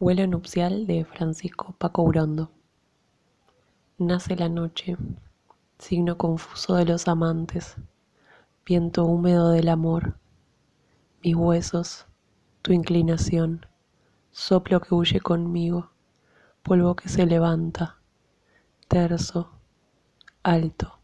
Vuelo nupcial de Francisco Paco Urondo. Nace la noche, signo confuso de los amantes, viento húmedo del amor. Mis huesos, tu inclinación, soplo que huye conmigo, polvo que se levanta, terso, alto,